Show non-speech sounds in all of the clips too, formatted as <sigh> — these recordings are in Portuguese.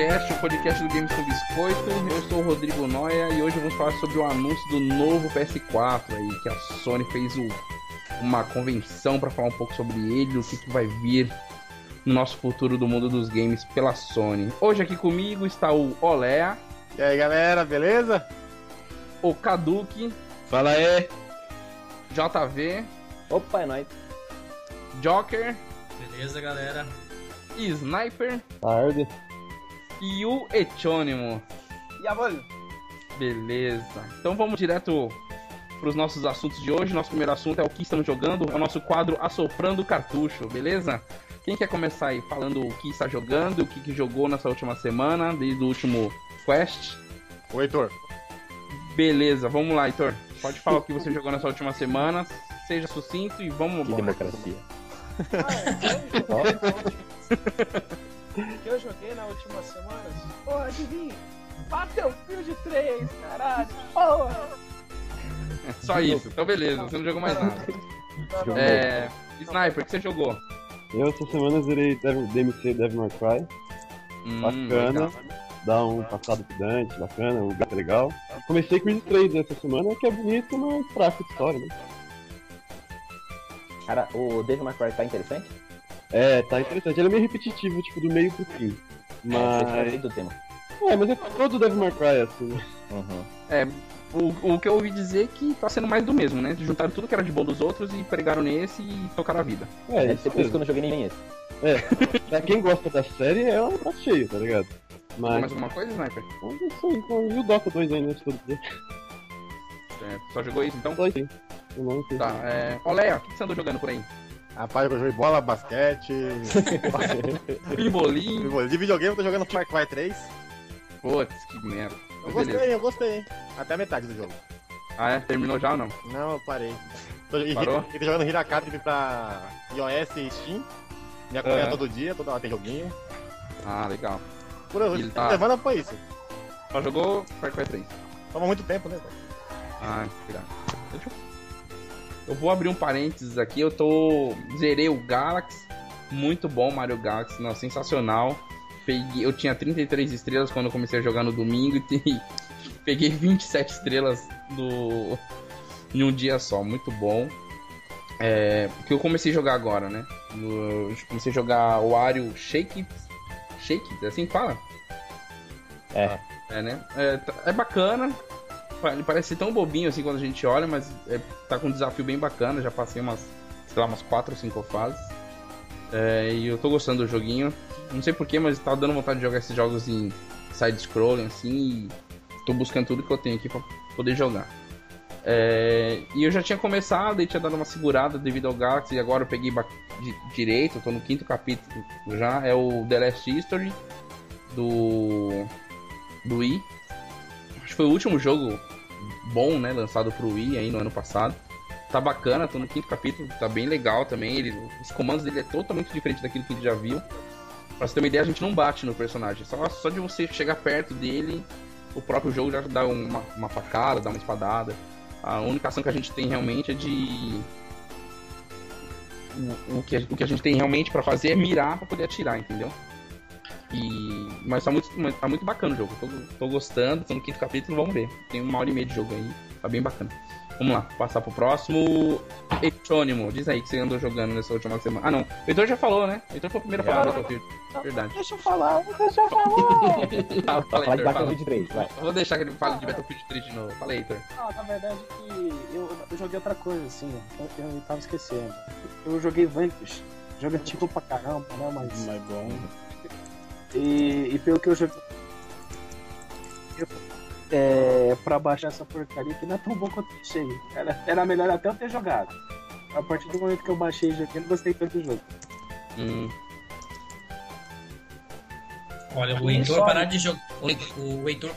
O podcast do Games com Biscoito. Eu sou o Rodrigo Noia e hoje vamos falar sobre o anúncio do novo PS4 aí, que a Sony fez o, uma convenção para falar um pouco sobre ele, o que, que vai vir no nosso futuro do mundo dos games pela Sony. Hoje aqui comigo está o Olea. E aí galera, beleza? O Kaduki. Fala aí. JV. Opa, é nóis. Joker. Beleza, galera. Sniper. Tarde. E o Etônimo. E a? Beleza. Então vamos direto para os nossos assuntos de hoje. Nosso primeiro assunto é o que estamos jogando, é o nosso quadro Assoprando Cartucho, beleza? Quem quer começar aí falando o que está jogando, o que, que jogou nessa última semana, desde o último Quest? O Heitor. Beleza, vamos lá, Heitor. Pode falar o que você <laughs> jogou nessa última semana, seja sucinto e vamos Que embora. democracia. O <laughs> que eu joguei na última semana? Porra, adivinha? Battlefield 3, caralho! Porra! Só isso, então beleza, você não jogou mais nada. É. Sniper, o que você jogou? Eu essa semana zerei Devil- DMC Devil May Cry. Hum, Bacana. legal. Dá um passado pro Dante, bacana, um gato legal. Comecei Creed 3 essa semana, que é bonito, mas fraco de história, né? Cara, o Devil May Cry tá interessante? É, tá interessante. Ele é meio repetitivo, tipo, do meio pro fim. É, Mas. sei do tema. É, mas é todo Devil May Cry, assim. né? Uhum. É, o, o que eu ouvi dizer é que tá sendo mais do mesmo, né? Juntaram tudo que era de bom dos outros e pregaram nesse e tocaram a vida. É, Deve isso por isso que eu não joguei nem esse. Pra quem gosta da série, é um prato cheio, tá ligado? Mais Mas. alguma coisa, Sniper? É isso aí, então, e o Dota 2 ainda, se for dizer. É, só jogou isso então? Só isso aí. Eu não sei. Tá, é. Olé, o que você andou jogando por aí? Rapaz, eu joguei bola, basquete. <laughs> Pimbolim? de videogame eu tô jogando Far Cry 3. Putz, que merda. Eu gostei, beleza. eu gostei. Até a metade do jogo. Ah, é? Terminou já ou não? Não, eu parei. Tô, Parou? e tô jogando Hirakatri pra iOS e Steam. Me acompanha Aham. todo dia, toda hora tem joguinho. Ah, legal. Por Ele tá- semana foi isso. Só jogou Far Cry 3. Toma muito tempo, né? Ah, cuidado. Deixa eu... eu vou abrir um parênteses aqui. Eu tô. Zerei o Galaxy. Muito bom Mario Galaxy. Não, sensacional. Peguei... Eu tinha 33 estrelas quando eu comecei a jogar no domingo e <laughs> peguei 27 estrelas no... em um dia só. Muito bom. É... Porque eu comecei a jogar agora, né? Eu comecei a jogar o Wario Shake It. Shake It, é assim que fala? É. É, né? É, tá- é bacana. Ele parece tão bobinho assim quando a gente olha, mas é, tá com um desafio bem bacana. Já passei umas, sei lá, umas 4 ou 5 fases. É, e eu tô gostando do joguinho. Não sei porquê, mas tá dando vontade de jogar esses jogos em side-scrolling assim. E tô buscando tudo que eu tenho aqui pra poder jogar. É, e eu já tinha começado e tinha dado uma segurada devido ao Galaxy. E agora eu peguei direito, tô no quinto capítulo já. É o The Last History do, do Wii. Acho que foi o último jogo bom, né? Lançado pro Wii aí no ano passado. Tá bacana, tô no quinto capítulo, tá bem legal também. Ele, os comandos dele é totalmente diferente daquilo que a gente já viu. Pra você ter uma ideia, a gente não bate no personagem. Só, só de você chegar perto dele, o próprio jogo já dá uma, uma facada, dá uma espadada. A única ação que a gente tem realmente é de. O, o que, a- o que a gente tem realmente pra fazer é mirar pra poder atirar, entendeu? E... Mas tá muito, tá muito bacana o jogo. Tô, tô gostando, tô no quinto capítulo, vamos ver. Tem uma hora e meia de jogo aí, tá bem bacana. Vamos lá, passar pro próximo. Etônimo, diz aí que você andou jogando nessa última semana. Ah, não. O Heitor já falou, né? O Heitor foi o primeiro a falar do Battlefield. Verdade. Deixa eu falar, deixa eu falar! <laughs> Fala, de Heitor, fala. Battlefield 3, vai. Eu Vou deixar que ele fale de Battlefield 3 de novo. Fala aí, Heitor. Não, na verdade que eu, eu joguei outra coisa, assim, eu, eu tava esquecendo. Eu joguei Vanquish. Jogo antigo pra caramba, né? Mas. Mas bom. E, e pelo que eu joguei. eu- É, pra baixar essa porcaria que não é tão bom quanto eu achei. Era, era melhor até eu ter jogado. A partir do momento que eu baixei joguei, eu não gostei tanto do jogo. Hum, Olha, o Heitor só, parar de jogar. O Heitor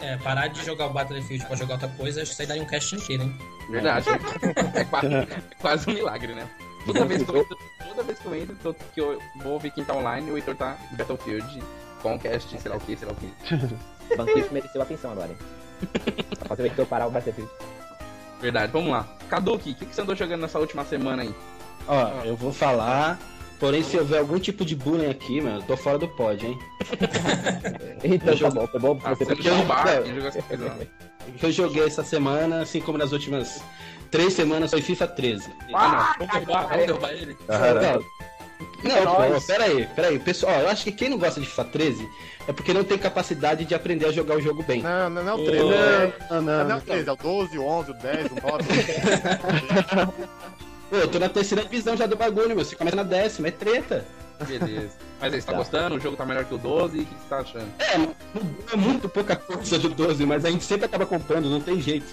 é, parar de jogar o Battlefield pra jogar outra coisa, acho que isso aí daria um cast inteiro, hein? verdade. <laughs> É quase, é quase um milagre, né? Toda vez que eu <laughs> entro, toda vez que eu entro, tô- que eu vou ver quem tá online, o Heitor tá em Battlefield, Conquest, sei lá o que, sei lá o que. Banquete mereceu atenção agora, hein? Pra fazer o Heitor parar o Battlefield. Verdade, vamos lá. Kaduki, o que, que você andou jogando nessa última semana aí? Ó, eu vou falar Porém, se houver algum tipo de bullying aqui, mano, eu tô fora do pod, hein? <laughs> Então tá bom, foi bom Ah, você eu- bar. Que eu joguei essa semana, assim como nas últimas três semanas, foi FIFA 13. Ah, Vamos derrubar, vamos derrubar ele. Não, não, peraí, peraí. Pessoal, eu acho que quem não gosta de FIFA 13 é porque não tem capacidade de aprender a jogar o jogo bem. Não, não, não é o 13. Não, é- não, Não, não. é o 13, é o 12, o 11, o 10, o 9. Pô, <laughs> eu tô na terceira divisão já do bagulho, meu. Você começa na décima, é treta. Beleza. Mas aí, você tá Tá. gostando? O jogo tá melhor que o 12? O que você tá achando? É, é muito pouca coisa do 12, mas a gente sempre acaba comprando, não tem jeito.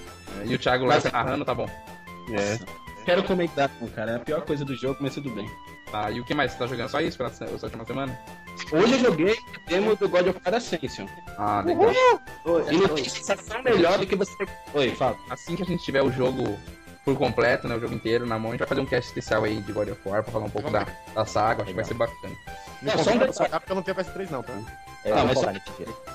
E o Thiago lá Mas- narrando, tá bom. É. Quero comentar, cara. É a pior coisa do jogo, mas tudo bem. Tá, e o que mais? Você tá jogando só isso pra essa última semana? Hoje eu joguei o demo do God of War Ascension. Ah, legal. E não tem sensação melhor do que você. Oi, fala. Assim que a gente tiver o jogo por completo, né? O jogo inteiro na mão, a gente vai fazer um cast especial aí de God of War pra falar um pouco da, da saga. Acho que vai ser bacana. Não, só um detalhe. porque eu não tenho PS3 não, tá? É, vou mas só-.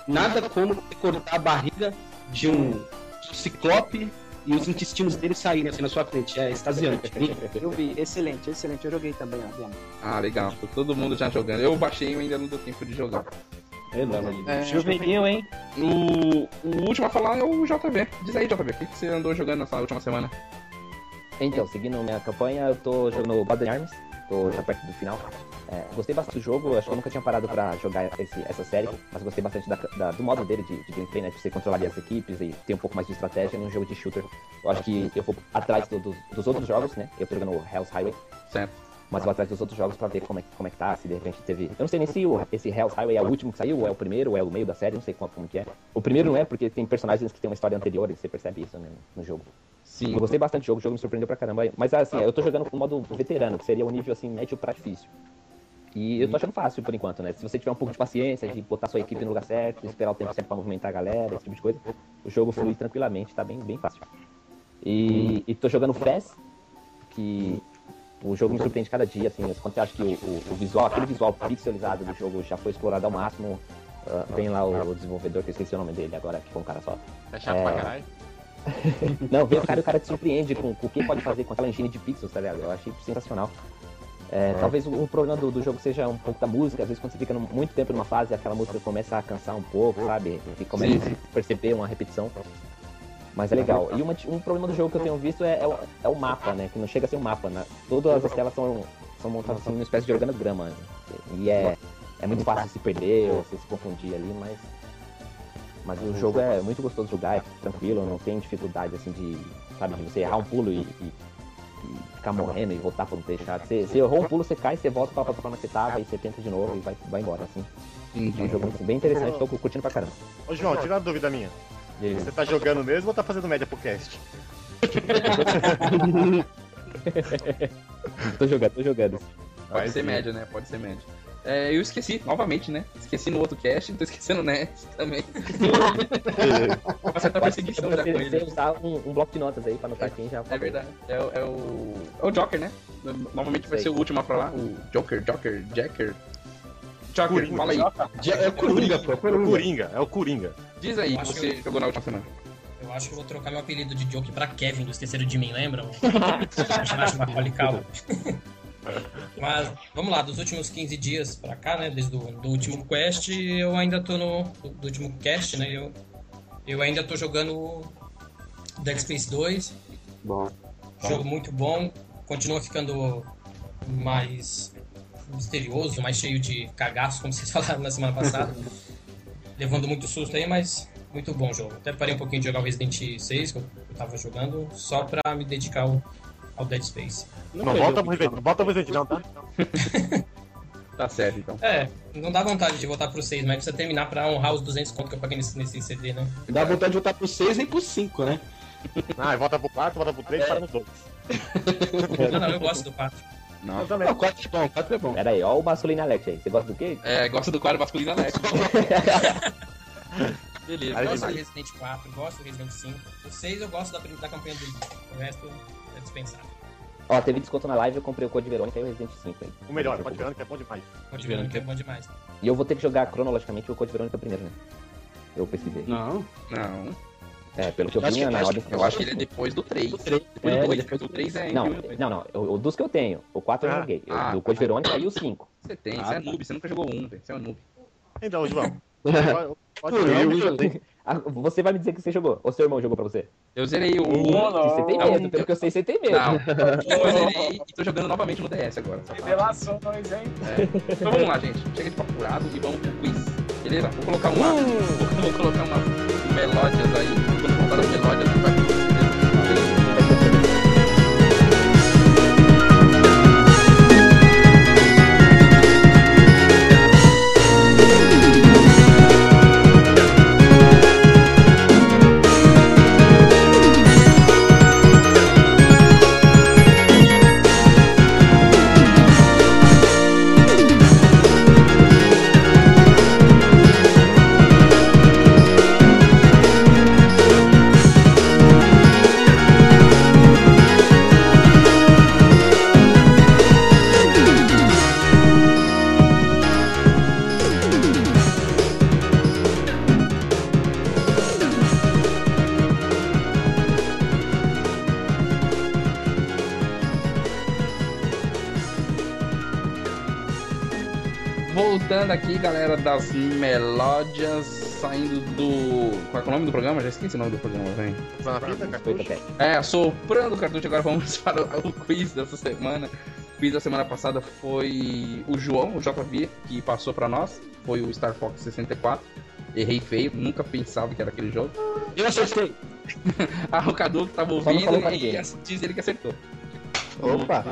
Nada como você cortar a barriga de um, de um ciclope e os intestinos dele saírem assim na sua frente. É extasiante. <laughs> Eu vi, excelente, excelente. Eu joguei também a demo. Ah, legal. Tô todo mundo já jogando. Eu baixei e ainda não deu tempo de jogar. Deus. É, Juvenil, hein? O, o último a falar é o JV. Diz aí, JV, o que, que você andou jogando nessa última semana? Então, seguindo minha campanha, eu tô jogando Battle Arms, tô já perto do final. É, gostei bastante do jogo, acho que eu nunca tinha parado pra jogar esse- essa série, mas gostei bastante da- da- do modo dele de, de gameplay, né? De você controlar ali as equipes e ter um pouco mais de estratégia num jogo de shooter. Eu acho que eu vou atrás do- dos- dos outros jogos, né? Eu tô jogando Hell's Highway, Certo. mas eu vou atrás dos outros jogos pra ver como é, como é que tá, se de repente teve. Eu não sei nem se o, esse Hell's Highway é o último que saiu, ou é o primeiro, ou é o meio da série, não sei como, como que é. O primeiro não é, porque tem personagens que tem uma história anterior e você percebe isso né, no jogo. Sim. Eu gostei bastante do jogo, o jogo me surpreendeu pra caramba. Mas assim, eu tô jogando com o modo veterano, que seria o nível assim, médio pra difícil. E eu tô achando fácil por enquanto, né? Se você tiver um pouco de paciência, de botar sua equipe no lugar certo, esperar o tempo certo pra movimentar a galera, esse tipo de coisa, o jogo flui tranquilamente, tá bem, bem fácil. E, e tô jogando Fez, que o jogo me surpreende cada dia, assim, quando você acha que o, o- o visual, aquele visual pixelizado do jogo já foi explorado ao máximo, ah, vem lá o, o desenvolvedor, que eu esqueci o nome dele agora, que foi um cara só. É chato É. pra caralho. <laughs> Não, vem o cara e o cara te surpreende com, com o que pode fazer com aquela engine de pixels, tá ligado? Eu achei sensacional. É, talvez o, o problema do, do jogo seja um pouco da música, às vezes quando você fica num- muito tempo numa fase, aquela música começa a cansar um pouco, sabe? E começa Sim. a perceber uma repetição. Mas é legal. E uma- um problema do jogo que eu tenho visto é, é o, é o mapa, né? Que não chega a ser um mapa, né? Todas as telas são, são montadas assim numa espécie de organograma. né? E é, é muito fácil se perder ou você se confundir ali, mas. Mas o jogo é muito gostoso de jogar, é tranquilo, não tem dificuldade assim de, sabe, de você errar um pulo e, e- e ficar morrendo e voltar pra não deixar. Você, você errou um pulo, você cai, você volta pra plataforma que você tava e você tenta de novo e vai, vai embora, assim. É um jogo assim, bem interessante, tô curtindo pra caramba. Ô, João, tira uma dúvida minha. E Você tá jogando mesmo ou tá fazendo média pro cast? <laughs> tô jogando, tô jogando. Pode ser sim. médio, né? Pode ser médio. É, eu esqueci, novamente, né? Esqueci no outro cast, tô esquecendo o Net também. <laughs> Uma certa perseguição já com Você, você ele. usar um, um bloco de notas aí pra anotar quem já É verdade. É, o- é o. É o Joker, né? Novamente vai ser o último a falar. O Joker, Joker, Jacker. Joker, Coringa. fala aí. É o Coringa, pô. É o Coringa, é o Coringa. Diz aí, Acho você que- jogou na última semana. Eu acho que eu vou trocar meu apelido de Joke pra Kevin, do Esqueceram de Mim, lembram? Personagem Macaulay Culkin. Mas, vamos lá, dos últimos 15 dias pra cá, né, desde o do último quest, eu ainda tô no... do, último cast, né, eu, eu ainda tô jogando Dead Space 2, Bom. jogo muito bom, continua ficando mais misterioso, mais cheio de cagaço, como vocês <laughs> falaram na semana passada. Levando muito susto aí, mas muito bom o jogo. Até parei um pouquinho de jogar o Resident 6, que eu tava jogando, só pra me dedicar ao, ao Dead Space. Não, volta pro Resident, não volta pro Resident não, tá? <laughs> Tá certo, então. É, não dá vontade de voltar pro 6, mas precisa terminar pra honrar os 200 conto que eu paguei nesse, nesse CD, né? Dá vontade de voltar pro 6 nem pro 5, né? Ah, volta pro 4, volta pro 3 para no 2. <laughs> Não, não, eu gosto do 4. Não. também. Não, 4 é bom, 4 é bom. Pera aí, ó o Masculino Alex aí. Você gosta do quê? É, gosta do quadro masculino Alex. <laughs> Beleza. Eu gosto do. Resident 4, gosto do Resident 5. O 6 eu gosto da, da campanha do O resto é dispensável. Ó, teve desconto na live, eu comprei o Code Verônica e o Resident 5 aí. O melhor, pode ver que é bom demais. Pode ver que é bom demais. E eu vou ter que jogar cronologicamente o Code Verônica primeiro, né? Eu pesquisei. Não. Não. É, pelo que eu Eu vi que- na acho ordem. Eu acho que ele é depois do 3. três. Depois É, do 2. depois do 3 é Não, 2002. não, não. O, o dos que eu tenho. O 4 eu Ah. joguei. O Ah, do tá. Code Verônica e o 5. Você tem, Ah, você é tá. noob, você nunca jogou um, velho. Você é um noob. Então, João. <laughs> <laughs> Ah, Você vai me dizer que você jogou. Ou seu irmão jogou pra você? Eu zerei o Não, 1. não. Você tem medo, pelo que eu sei, você tem medo. Não, eu zerei e tô jogando novamente no DS agora. Revelações, hein? Então vamos lá, gente. Chega de papo furado e vamos pro quiz. Beleza? Vou colocar uma. Vou, <laughs> vou colocar umas melódias aí. Quando voltar as melódias, das melódias saindo do. Qual é, o nome do programa? Já esqueci o nome do programa, até. É, soprando o cartucho, agora vamos <laughs> para o quiz dessa semana. O quiz da semana passada foi o João, o JV, que passou pra nós. Foi o Star Fox 64. Errei feio, nunca pensava que era aquele jogo. Eu acertei. <laughs> Ah, o Cadu que tava ouvindo e diz ele que acertou. Opa.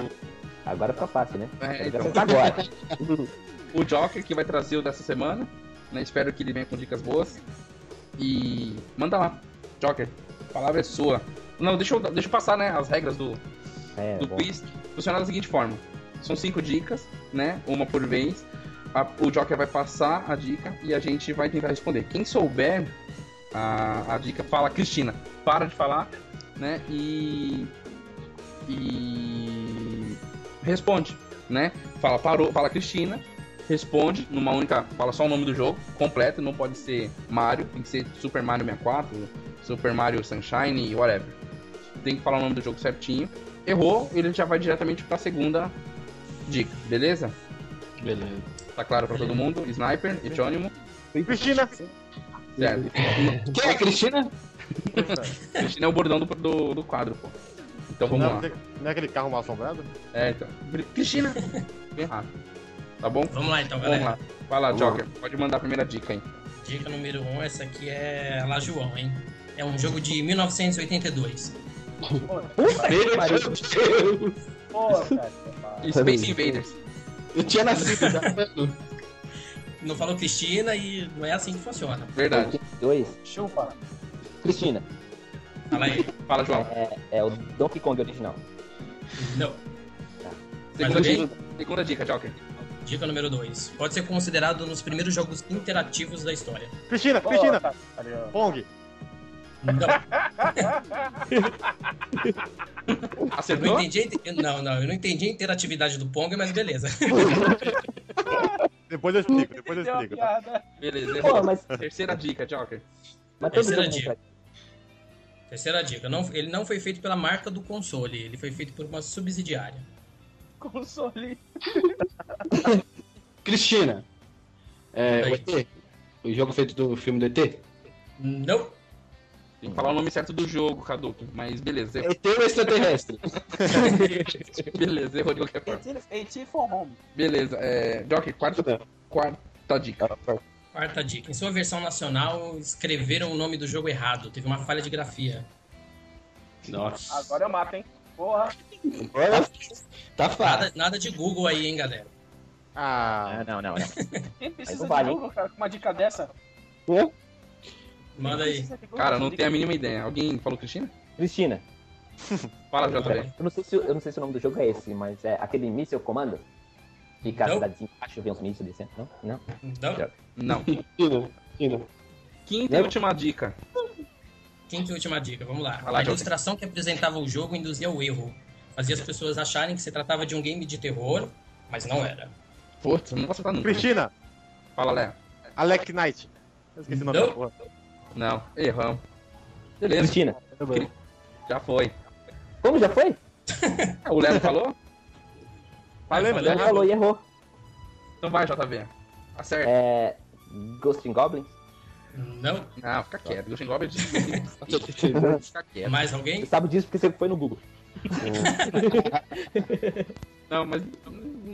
Agora fica fácil, né? É, então. acertar agora. <laughs> o Joker que vai trazer o dessa semana. Né? Espero que ele venha com dicas boas. E manda lá, Joker. A palavra é sua. Não, deixa eu, deixa eu passar né, as regras do, É, do bom. quiz. Funciona da seguinte forma: são cinco dicas, né? Uma por vez. A- o Joker vai passar a dica e a gente vai tentar responder. Quem souber a, a dica, fala, Cristina, para de falar, né? E. E. Responde, né? Fala, parou, fala, Cristina, responde numa única. Fala só o nome do jogo, completo, não pode ser Mario, tem que ser Super Mario 64, Super Mario Sunshine, whatever. Tem que falar o nome do jogo certinho. Errou, ele já vai diretamente pra segunda dica, beleza? Beleza. Tá claro pra todo mundo? Sniper, Etônimo, Cristina! certo. Quem é a Cristina? Cristina é o bordão do, do, do quadro, pô. Então vamos Não, lá. não é aquele carro mal assombrado? É, então. Cristina! Bem rápido. Tá bom? Vamos lá então, Vamos galera. lá. Vai lá, Vamos Joker. Pode mandar a primeira dica aí. Dica número 1, um, essa aqui é lá João, hein? É um jogo de 1982. Meu Deus. Pô, cara. Space Invaders. Eu tinha nascido já. Não falou Cristina e não é assim que funciona. Verdade. Dois. Chupa. Cristina, Fala aí. Fala, João. é, é o Donkey Kong original. Não. Segunda alguém? dica, segunda dica, Joker. Dica número 2. Pode ser considerado um dos primeiros jogos interativos da história. Cristina, Cristina! tá- ó. Pong! Não. Eu não Acertou? entendi. Não, não, eu não entendi a interatividade do Pong, mas beleza. Depois eu explico, depois eu explico. Tá? Beleza, Pô, mas, Terceira dica, Joker. mas Terceira dica. tem Terceira dica. Não, ele não foi feito pela marca do console, ele foi feito por uma subsidiária. Console. <laughs> Cristina. É, o ET? O jogo feito do filme do ET? Não. Tem que falar o nome certo do jogo, Caduco. Mas beleza, errou. ET ou extraterrestre? <laughs> beleza, errou de qualquer forma. AT for home. Beleza, é. Joker, quarta, quarta dica. Quarta dica. Em sua versão nacional, escreveram o nome do jogo errado. Teve uma falha de grafia. Nossa. Agora eu mato, hein? Porra. Tá fácil. Nada, nada de Google aí, hein, galera. Ah, Ah, não, não, não. Quem precisa não de vale, hein? Google, cara, com uma dica dessa? Manda aí. De Google, Cara, não tenho a mínima ideia. Alguém falou Cristina? Cristina, <laughs> Fala, JB. eu não, sei se, eu não sei se o nome do jogo é esse, mas é aquele míssil comando? Fica a Não. cidadezinha embaixo, vê uns mísseis descendo. Não? Não? Não. Cristina, Cristina. Quinta e Não. última dica. quinta e última dica, vamos lá. Lá, a ilustração que apresentava o jogo induzia o erro. Fazia as pessoas acharem que se tratava de um game de terror, mas não era. Putz, não posso estar nunca. Cristina! Fala, Léo. Alec Knight. Eu esqueci o nome Não. da porra. Não, erramos. Beleza, Cristina. já foi. Como já foi? <laughs> O Léo falou? Falei, mas falou e errou. Então vai, JV. Acerta. É. Ghost in Goblins? Não. Não, fica quieto. Ghost in Goblin de... <laughs> Fica quieto. Mais alguém? Você sabe disso porque você foi no Google. <laughs> Não, mas...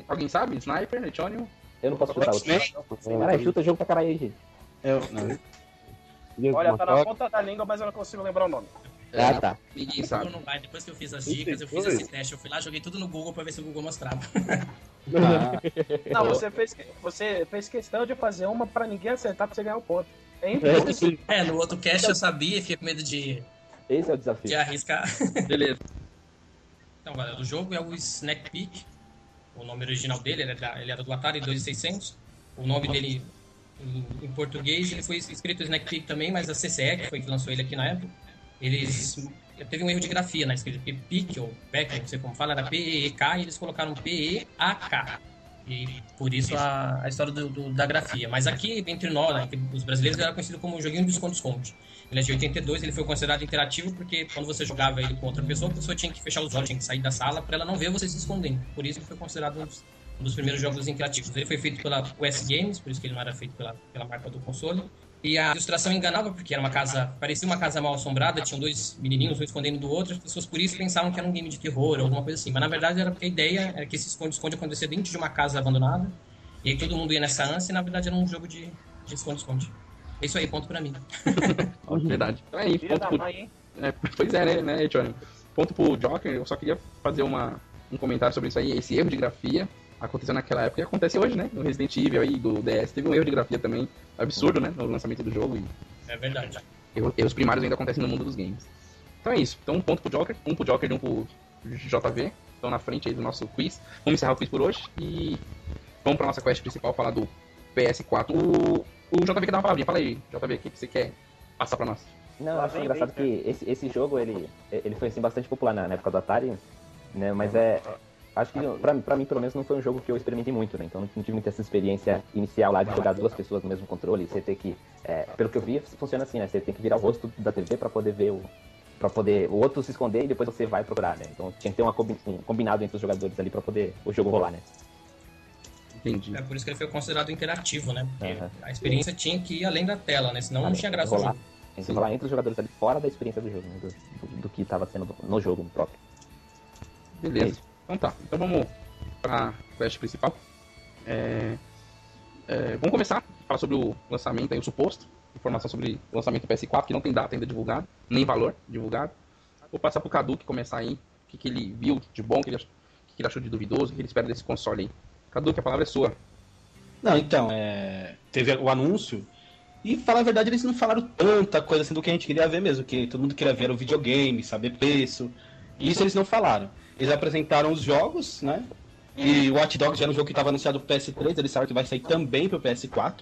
Alguém sabe? Sniper, Netionium? Eu não posso chutar? Caralho, chuta jogo pra caralho aí, gente. Eu, não. Olha, tá na ponta da língua, mas eu não consigo lembrar o nome. Ah, tá. Ninguém Google sabe. não vai. Depois que eu fiz as dicas, eu fiz Foi. esse teste. Eu fui lá, joguei tudo no Google pra ver se o Google mostrava. Não, você fez, você fez questão de fazer uma pra ninguém acertar pra você ganhar o ponto. É É, impossível. É, no outro cast eu sabia e fiquei com medo de, Esse é o desafio. de arriscar. Beleza. Então, galera, o jogo é o Snack Peek. O nome original dele, ele era, ele era do Atari 2600. O nome dele, em, em português, ele foi escrito Snack Peek também, mas a CCE, que foi que lançou ele aqui na época, eles... Teve um erro de grafia na escrita, porque Peek, ou Peck, não sei como fala, era P-E-E-K, e eles colocaram P-E-A-K. E por isso a, a história do, do- da grafia. Mas aqui, entre nós, né, os brasileiros, era conhecido como o joguinho de esconde-esconde. Ele é de 82, ele foi considerado interativo porque quando você jogava ele com outra pessoa, a pessoa tinha que fechar os olhos, tinha que sair da sala para ela não ver você se escondendo. Por isso ele foi considerado um dos, um dos primeiros jogos interativos. Ele foi feito pela US Games, por isso que ele não era feito pela, pela marca do console. E a ilustração enganava, porque era uma casa, parecia uma casa mal assombrada, tinham dois menininhos, um escondendo do outro, as pessoas por isso pensavam que era um game de terror ou alguma coisa assim. Mas na verdade era porque a ideia era que esse esconde-esconde acontecia dentro de uma casa abandonada, e aí todo mundo ia nessa ânsia, e na verdade era um jogo de de esconde-esconde. É isso aí, ponto pra mim. <laughs> Verdade. Então é isso. Ponto da pro... mãe, hein? é, pois é, né, né, Netionium? Ponto pro Joker. Eu só queria fazer uma, um comentário sobre isso aí. Esse erro de grafia aconteceu naquela época e acontece hoje, né? No Resident Evil aí, do DS, teve um erro de grafia também absurdo, né? No lançamento do jogo. E É verdade. erro- erros primários ainda acontecem no mundo dos games. Então é isso. Então um ponto pro Joker, um pro Joker e um pro JV. Estão na frente aí do nosso quiz. Vamos encerrar o quiz por hoje e vamos pra nossa quest principal, falar do PS4. O, o JV quer dar uma palavrinha. Fala aí, JV, o que que você quer passar pra nós? Não, eu acho engraçado que esse, esse jogo, ele, ele foi assim, bastante popular na, na época do Atari, né? Mas é. Acho que pra, pra mim, pelo menos, não foi um jogo que eu experimentei muito, né? Então não tive muita essa experiência inicial lá de jogar duas pessoas no mesmo controle. Você tem que. é, pelo que eu vi, funciona assim, né? Você tem que virar o rosto da TV pra poder ver o. Pra poder o outro se esconder e depois você vai procurar, né? Então tinha que ter uma um combinado entre os jogadores ali pra poder o jogo rolar, né? Entendi. É por isso que ele foi considerado interativo, né? Porque Aham. a experiência tinha que ir além da tela, né? Senão não tinha graça o rolar, jogo. Tem que rolar entre os jogadores ali fora da experiência do jogo, né? Do, do, do que tava sendo no jogo próprio. Beleza. Então tá. Então vamos pra quest principal. É, é, vamos começar a falar sobre o lançamento aí, o suposto. Informação sobre o lançamento do PS4, que não tem data ainda divulgada, nem valor divulgado. Vou passar pro Cadu que começar aí. O que, que ele viu de bom, o que, o que, ele achou de duvidoso, o que ele espera desse console aí. Cadu, que a palavra é sua. Não, então, é... teve o anúncio. E, falar a verdade, eles não falaram tanta coisa assim do que a gente queria ver mesmo. Que todo mundo queria ver o videogame, saber preço. Isso eles não falaram. Eles apresentaram os jogos, né? E o Watch Dogs já era um jogo que estava anunciado pro PS3. Eles falaram que vai sair também pro PS4.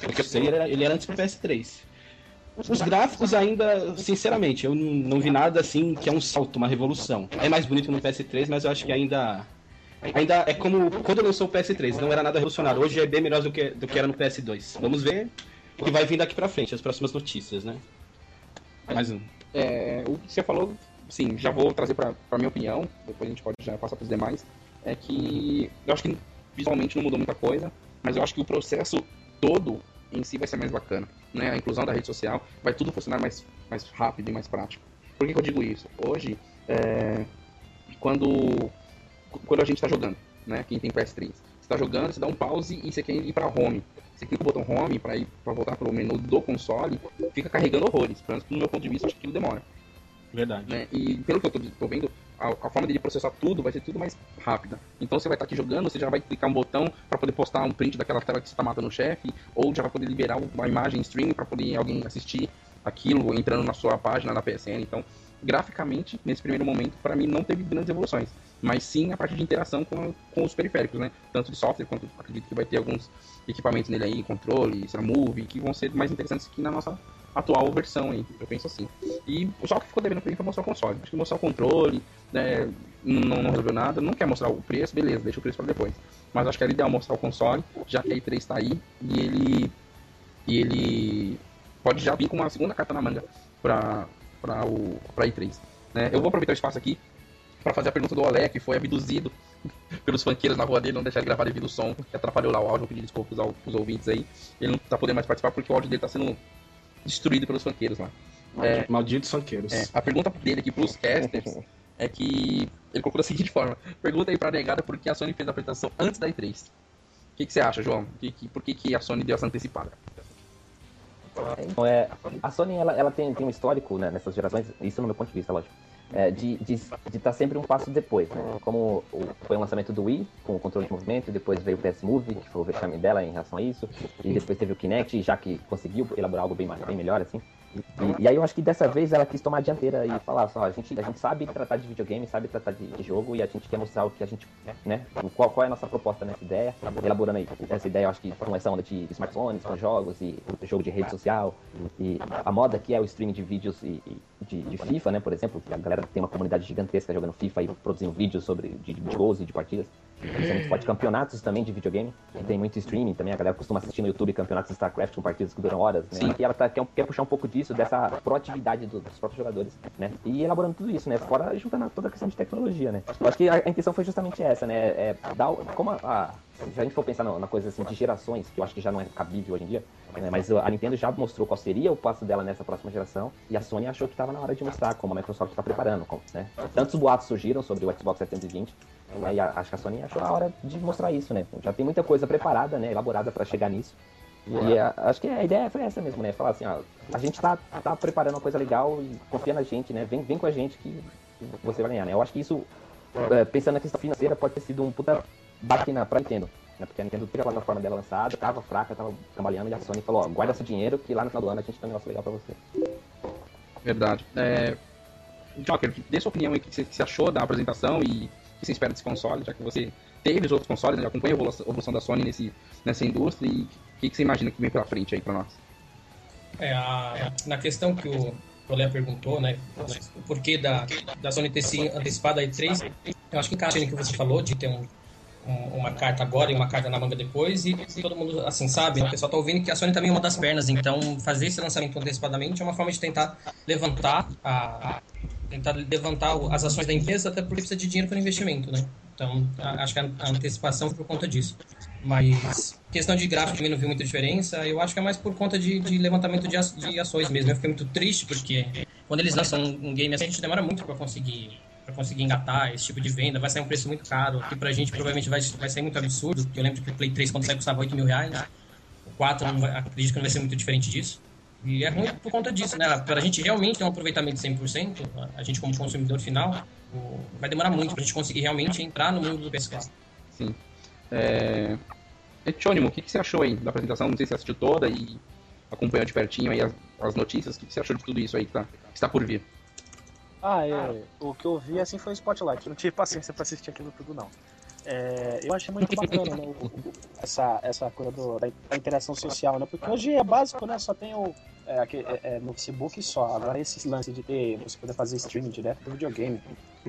Porque eu sei, ele era, ele era antes pro PS3. Os gráficos ainda, sinceramente, eu não vi nada assim que é um salto, uma revolução. É mais bonito no PS3, mas eu acho que ainda Ainda é como quando lançou o PS3, não era nada revolucionário. Hoje é bem melhor do que, do que era no PS2. Vamos ver o que vai vir daqui pra frente, as próximas notícias, né? Mas É, o que você falou, sim, já vou trazer pra minha opinião, depois a gente pode já passar pros demais, é que eu acho que visualmente não mudou muita coisa, mas eu acho que o processo todo em si vai ser mais bacana, né? A inclusão da rede social vai tudo funcionar mais, mais rápido e mais prático. Por que, que eu digo isso? Hoje, é, quando, quando a gente está jogando, né? Quem tem PS3, você está jogando, você dá um pause e você quer ir para home. Você clica no botão home para ir para voltar para o menu do console, fica carregando horrores. Pelo menos no meu ponto de vista, acho que aquilo demora verdade. né? E pelo que eu tô vendo, a, a forma dele processar tudo vai ser tudo mais rápida. Então você vai estar aqui jogando, você já vai clicar um botão para poder postar um print daquela tela que você tá matando o chefe, ou já vai poder liberar uma imagem em stream para poder alguém assistir aquilo entrando na sua página da PSN. Então, graficamente, nesse primeiro momento, para mim não teve grandes evoluções, mas sim a parte de interação com, com os periféricos, né? Tanto de software quanto acredito que vai ter alguns equipamentos nele aí, controle, move, que vão ser mais interessantes que na nossa atual versão aí, eu penso assim. E só que ficou devendo pra mim foi mostrar o console. Acho que mostrar o controle, né, não, não resolveu nada, não quer mostrar o preço, beleza, deixa o preço pra depois. Mas acho que era ideal mostrar o console, já que a E3 tá aí, e ele. E ele pode já vir com uma segunda carta na manga pra, para o pra E3. Né? Eu vou aproveitar o espaço aqui para fazer a pergunta do Olé, que foi abduzido <laughs> pelos funkeiros na rua dele, não deixar ele gravar devido ao som, que atrapalhou lá o áudio, vou pedir desculpas aos ouvintes aí. Ele não tá podendo mais participar porque o áudio dele tá sendo destruído pelos funkeiros lá. É, Malditos funkeiros. é, a pergunta dele aqui pros casters é que ele colocou da <laughs> seguinte forma: pergunta aí pra negada por que a Sony fez a apresentação antes da E3. O que, que você acha, João? Que, que- por que, que a Sony deu essa antecipada? Então, é, a Sony ela, ela tem, tem um histórico né, nessas gerações, isso no meu ponto de vista, lógico, é, de estar de, estar sempre um passo depois. Né? Como o- foi o lançamento do Wii, com o controle de movimento, depois veio o PS Move, que foi o vexame dela em relação a isso, e depois teve o Kinect, já que conseguiu elaborar algo bem, bem melhor, assim. E, e aí eu acho que dessa vez ela quis tomar a dianteira e falar só, a gente, a gente sabe tratar de videogame, sabe tratar de, de jogo, e a gente quer mostrar o que a gente, né, qual, qual é a nossa proposta nessa ideia, elaborando aí. Essa ideia, eu acho que com essa onda de smartphones, com jogos e jogo de rede social, e a moda que é o streaming de vídeos e, e de, de FIFA, né, por exemplo, que a galera tem uma comunidade gigantesca jogando FIFA e produzindo vídeos sobre de, de gols e de partidas. Muito forte. Campeonatos também de videogame, que tem muito streaming também, a galera costuma assistir no YouTube campeonatos de StarCraft com partidas que duram horas, né? E ela tá, quer, quer puxar um pouco disso, dessa proatividade do- dos próprios jogadores, né? E elaborando tudo isso, né? Fora juntando toda a questão de tecnologia, né? Eu acho que a, a intenção foi justamente essa, né? É dar, como a, a- se a gente for pensar na coisa assim de gerações, que eu acho que já não é cabível hoje em dia, né? mas a Nintendo já mostrou qual seria o passo dela nessa próxima geração, e a Sony achou que estava na hora de mostrar como a Microsoft está preparando, como, né? Tantos boatos surgiram sobre o Xbox 720, acho que a Sony achou a hora de mostrar isso, né? Já tem muita coisa preparada, né? Elaborada para chegar nisso. E a- acho que a ideia foi essa mesmo, né? Falar assim, ó, a gente tá, tá preparando uma coisa legal e confia na gente, né? Vem, vem com a gente que você vai ganhar, né? Eu acho que isso, é, pensando na questão financeira, pode ter sido um puta baque na pra Nintendo. Né? Porque a Nintendo teve a plataforma dela lançada, tava fraca, tava cambaleando, e a Sony falou, ó, guarda seu dinheiro que lá no final do ano a gente tem um negócio legal pra você. Verdade. É... Joker, dê sua opinião aí, o que você, achou da apresentação e que você espera desse console, já que você teve os outros consoles, né? acompanha a evolução, da Sony nesse, nessa indústria e o que, que você imagina que vem pela frente aí pra nós? É, a- na questão que o Olé perguntou, né? O porquê da, da Sony ter se antecipado a E3, eu acho que encaixa no que você falou, de ter um- um- uma carta agora e uma carta na manga depois, e todo mundo, assim, sabe, né? o pessoal tá ouvindo que a Sony também é uma das pernas, então fazer esse lançamento antecipadamente é uma forma de tentar levantar a- tentar levantar as ações da empresa, até porque precisa de dinheiro para investimento, né? Então, a- acho que a, a antecipação foi por conta disso. Mas, questão de gráfico também não vi muita diferença. Eu acho que é mais por conta de, de levantamento de, a- de ações mesmo. Eu fiquei muito triste porque quando eles lançam um, game assim, a gente demora muito para conseguir para conseguir engatar esse tipo de venda. Vai sair um preço muito caro. Aqui pra gente provavelmente vai, vai muito absurdo. porque Eu lembro que o Play 3 quando saiu custava 8 mil reais. O 4 não vai, acredito que não vai ser muito diferente disso. E é ruim por conta disso, né? Para a gente realmente ter um aproveitamento de 100%, a- a gente como consumidor final, vai demorar muito para a gente conseguir realmente entrar no mundo do PS4. Sim. É... Etônimo, o que, que você achou aí da apresentação? Não sei se você assistiu toda e acompanhou de pertinho aí as, as notícias. O que, que você achou de tudo isso aí que, tá, que está por vir? Ah, é. O que eu vi assim foi o Spotlight. Eu não tive paciência pra assistir aquilo tudo, não. É, eu achei muito bacana né, essa, essa coisa do- da, interação social, né? Porque hoje é básico, né? Só tem o. É, é, é, no Facebook só. Agora esse lance de ter. Você poder fazer streaming direto do videogame.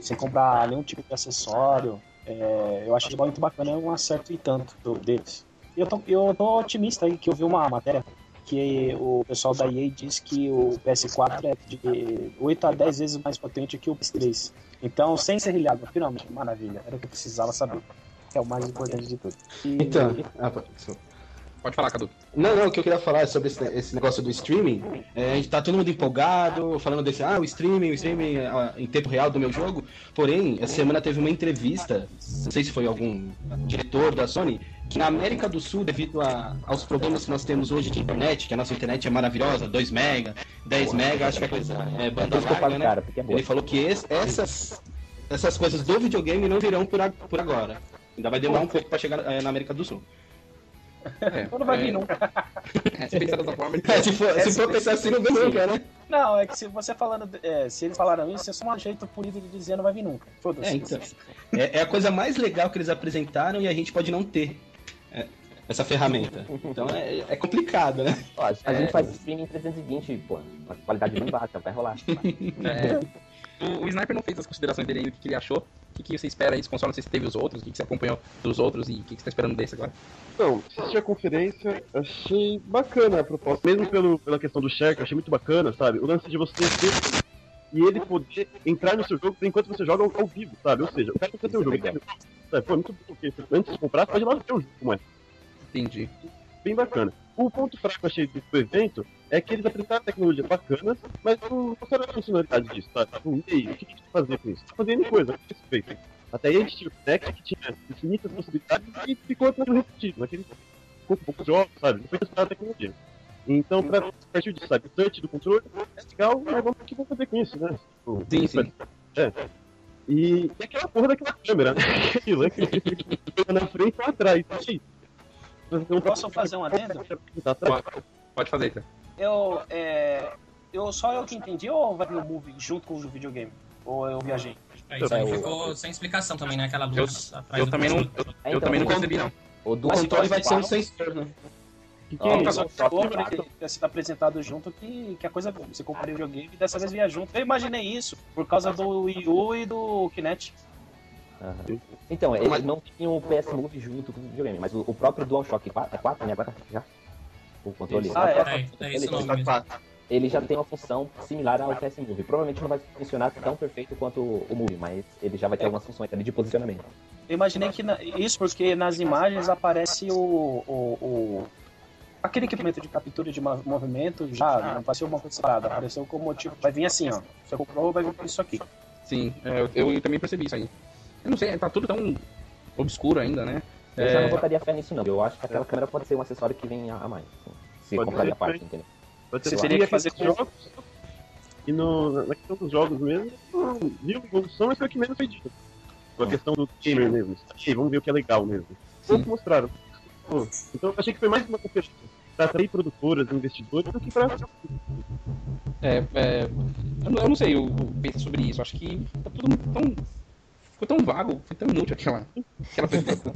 Sem comprar nenhum tipo de acessório. é, eu achei muito bacana, é um acerto e tanto deles. Eu tô, eu tô otimista aí que eu vi uma matéria que o pessoal da EA diz que o PS4 é de 8 a 10 vezes mais potente que o PS3. Então, sem serrilhado, finalmente, maravilha. Era o que eu precisava saber. É o mais importante de tudo. E- Então, ah, Pode falar, Cadu. Não, não, o que eu queria falar é sobre esse, esse negócio do streaming. É, a gente tá todo mundo empolgado, falando desse, ah, o streaming, o streaming ah, em tempo real do meu jogo. Porém, essa semana teve uma entrevista, não sei se foi algum diretor da Sony, que na América do Sul, devido a- aos problemas que nós temos hoje de internet, que a nossa internet é maravilhosa, 2 mega, 10 mega, acho que é coisa é banda isso que eu falo, larga, né? cara, é. Ele falou que esse- essas, essas coisas do videogame não virão por, a- por agora. Ainda vai demorar um pouco para chegar eh, na América do Sul. É, Então não vai vir é, nunca. é, se pensar dessa forma, ele- É, se for, se for pensar assim, não vem nunca, né? Não, é que se você falando. é, se eles falaram isso, é só um jeito polido de dizer não vai vir nunca. Foda-se. É, então. É, é a coisa mais legal que eles apresentaram e a gente pode não ter é, essa ferramenta. Então é, é complicado, né? Ó, a gente faz streaming em 320, pô, a qualidade bem baixa, vai rolar. <laughs> É, o, o Sniper não fez as considerações dele ainda, o que, que ele achou. O que, que você espera aí desse console? Não sei se teve os outros, o que, que você acompanhou dos outros e o que, que você tá esperando desse agora. Então, assisti a conferência, achei bacana a proposta. Mesmo pelo, pela questão do share, que eu achei muito bacana, sabe? O lance de você ter e ele poder entrar no seu jogo enquanto você joga ao, vivo, sabe? Ou seja, o cara precisa ter o jogo. Sabe? Pô, é muito bom, porque antes de comprar, pode ir lá ver o jogo como é. Entendi. Bem bacana. O ponto fraco que eu achei do evento é que eles apresentaram tecnologias bacanas, mas não mostraram a funcionalidade disso, tá? Tipo, e aí, o que a gente fazer com isso? Tá fazendo coisa, o que isso feito? Até aí a gente tinha o Kinect que tinha infinitas possibilidades e ficou apenas repetitivo, naquele ficou com poucos jogos, sabe? Não foi testada a tecnologia. Então, pra partir disso, sabe, o touch do controle é legal, mas vamos o que vão fazer com isso, né? Tipo, Sim, sim. É. E, e aquela porra daquela câmera, né? Aquilo, fica na frente ou atrás. Aí? Então, Posso fazer um adendo? Tá atrás. Pode, fazer, cara. Eu, é, eu só eu que entendi ou vai vir o movie junto com o videogame? Ou eu viajei? É, isso aí É, o- ficou sem explicação também, né? Aquela Eu, luz atrás eu do também não, eu, eu então, também não percebi, não. O do controle vai ser um sensor, né? Que que é isso? Ter sido apresentado junto que, que a coisa você compra o videogame e dessa vez via junto. Eu imaginei isso por causa do Wii U e do Kinect. Aham. Então, eles não tinham o PS Move junto com o videogame, mas o, o próprio DualShock 4, é 4, né? Agora já? O controle. Ah, é. É, é esse o nome mesmo. Ele já tem uma função similar ao PS Move. Provavelmente não vai funcionar tão perfeito quanto o Move, mas ele já vai ter algumas funções ali de posicionamento. Eu imaginei que na- isso porque nas imagens aparece o, o, o- aquele equipamento de captura de movimento já não apareceu uma coisa separada, apareceu como motivo. Vai vir assim, ó. Você comprou, vai vir com isso aqui. Sim, é, eu, eu também percebi isso aí. Eu não sei, tá tudo tão obscuro ainda, né? Eu já É, não botaria fé nisso, não. Eu acho que aquela câmera pode ser um acessório que vem a a mais. assim, Se Pode compraria ser a parte, entendeu? Você teria que que fazer com- jogos. E no, na questão dos jogos mesmo, viu evolução, mas foi o que menos foi dito. A questão do gamer mesmo. Aí, vamos ver o que é legal mesmo. Pouco mostraram. Pô, então eu achei que foi mais uma conferência pra atrair produtoras e investidores do que pra. é, é, eu, não, sei, eu, eu penso sobre isso. Acho que tá tudo tão. Ficou tão vago, foi tão inútil aquela. aquela apresentação.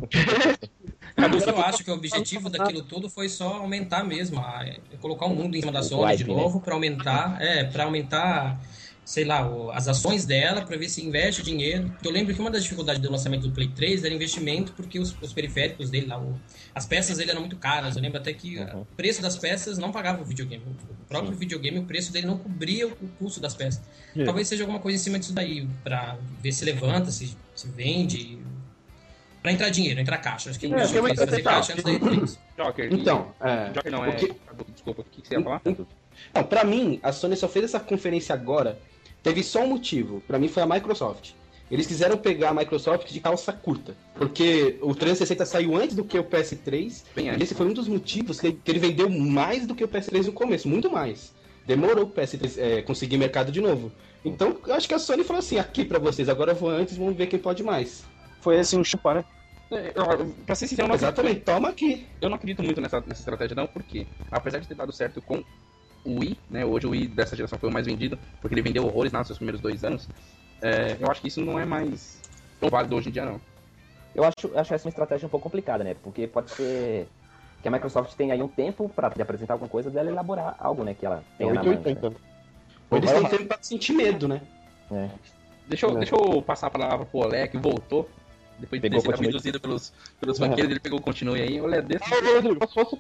Mas <laughs> eu acho que o objetivo daquilo tudo foi só aumentar mesmo, a- colocar o mundo em cima da Sony hype, de né? novo para aumentar, é, para aumentar, sei lá, as ações dela, para ver se investe dinheiro. Eu lembro que uma das dificuldades do lançamento do Play 3 era investimento, porque os, os periféricos dele lá, o- as peças dele eram muito caras. Eu lembro até que Uhum. o preço das peças não pagava o videogame. O próprio videogame, o preço dele não cobria o, o custo das peças. É. Talvez seja alguma coisa em cima disso daí, para ver se levanta, se, se vende. Pra entrar dinheiro, entrar caixa. Acho que É, não fazer ter caixa antes da E3. Joker. e- Então, é. Joker não, é. que- Desculpa, o que que você ia falar? Não, pra mim, a Sony só fez essa conferência agora. Teve só um motivo. Pra mim foi a Microsoft. Eles quiseram pegar a Microsoft de calça curta. Porque o 360 saiu antes do que o PS3. Bem E antes. esse foi um dos motivos que ele vendeu mais do que o PS3 no começo. Muito mais. Demorou o PS3 é, conseguir mercado de novo. Então, eu acho que a Sony falou assim: aqui pra vocês, agora eu vou antes, vamos ver quem pode mais. Foi assim um chupa, né? É, eu- Pra ser sincero, eu não, Exatamente, toma aqui. eu não acredito muito nessa, nessa estratégia, não, porque apesar de ter dado certo com o Wii, né? Hoje o Wii dessa geração foi o mais vendido, porque ele vendeu horrores nos seus primeiros dois anos. é, eu acho que isso não é mais tão válido hoje em dia, não. Eu acho, acho essa uma estratégia um pouco complicada, né? Porque pode ser que a Microsoft tenha aí um tempo pra de apresentar alguma coisa dela elaborar algo, né? Que ela É na mão. 880. Ou eles têm tempo pra sentir medo, né? né? Deixa eu, É. deixa eu passar a palavra pro Olé, que voltou. Depois de ter sido abduzido pelos, pelos banqueiros, <laughs> ele pegou o continue aí. Olé, desse... Ah, Rodrigo, posso?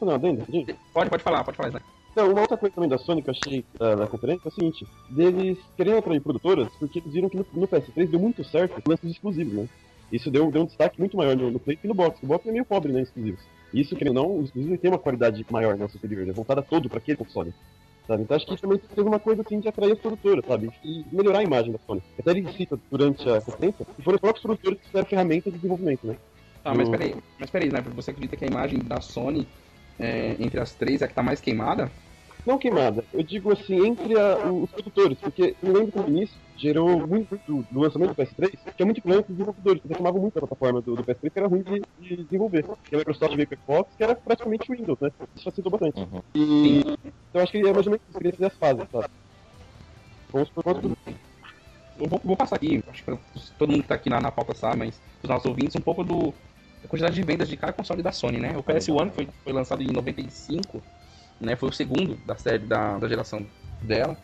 Gente? Pode, pode falar, pode falar, Isaac. Então, uma outra coisa também da Sony que eu achei da, da conferência é o seguinte: deles querendo atrair produtoras, porque eles viram que no, no PS3 deu muito certo o lance dos exclusivos, né? Isso deu, deu um destaque muito maior no, no Play que no Box. O Box é meio pobre, né, exclusivos. Isso, querendo ou não, os exclusivos têm uma qualidade maior, né, superior, né, voltada todo para aquele console. Sabe? Então acho que também teve uma coisa assim de atrair as produtoras, sabe? E melhorar a imagem da Sony. Até ele cita durante a conferência que foram os próprios produtores que fizeram ferramentas de desenvolvimento, né? Tá, mas peraí, mas peraí, né? Você acredita que a imagem da Sony é, entre as três é a que tá mais queimada? Não queimada, eu digo assim, entre a- os produtores, porque eu lembro que no início gerou muito do, do lançamento do PS3, que é muito problema com os desenvolvedores, porque reclamavam muito da plataforma do, do PS3 que era ruim de, de desenvolver. E a Microsoft veio com o Xbox, que era praticamente Windows, né? Isso facilitou bastante. Uhum. E então acho que é mais ou menos isso, queria fazer as fases, sabe? Vamos por conta do. Eu vou, vou passar aqui, acho que todo mundo que tá aqui na, na pauta sabe, mas os nossos ouvintes, um pouco do, da quantidade de vendas de cada console da Sony, né? O PS1 foi, foi lançado em 95, né? Foi o segundo da série da, da geração dela.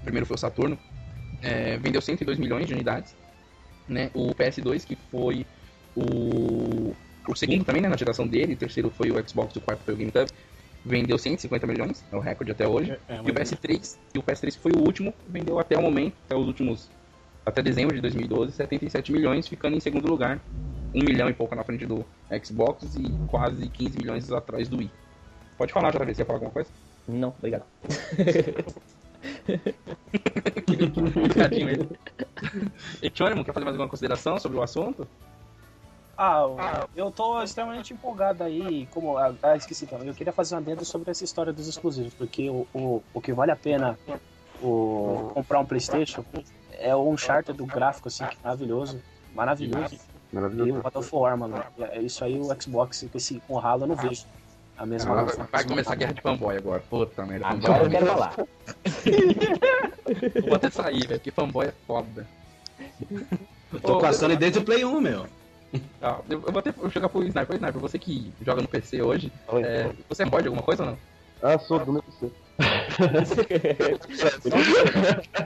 O primeiro foi o Saturno. É, vendeu 102 milhões de unidades. Né? O PS2, que foi o, o segundo também, né? Na geração dele. O terceiro foi o Xbox, o quarto foi o GameCube. vendeu 150 milhões, é o recorde até hoje. É, E o PS3, e o PS3 foi o último, vendeu até o momento, até os últimos, até dezembro de 2012, 77 milhões, ficando em segundo lugar. Um milhão e pouco na frente do Xbox e quase 15 milhões atrás do Wii. Pode falar, JV, você ia falar alguma coisa? Não, obrigado. Tadinho ele. E Tchônimo, quer fazer mais alguma consideração sobre o assunto? Ah, eu- tô extremamente empolgado aí, como. Ah, ah, esqueci também. Eu queria fazer um adendo sobre essa história dos exclusivos, porque o, o, o que vale a pena o, comprar um Playstation é o Uncharted do gráfico, assim, que é maravilhoso. Maravilhoso. E Maravilhoso. o God of War, mano. É isso aí, o Xbox com esse com o Halo eu não vejo. A mesma. Ah, vai começar a guerra de fanboy agora. Puta merda. Agora eu quero falar. <laughs> Vou até sair, velho, porque fanboy é foda. Tô Ô, com a Sony desde o Play 1, meu. Ah, eu eu vou até jogar pro Sniper. Sniper, você que joga no PC hoje, é, você é de alguma coisa ou não? Ah, sou do meu PC.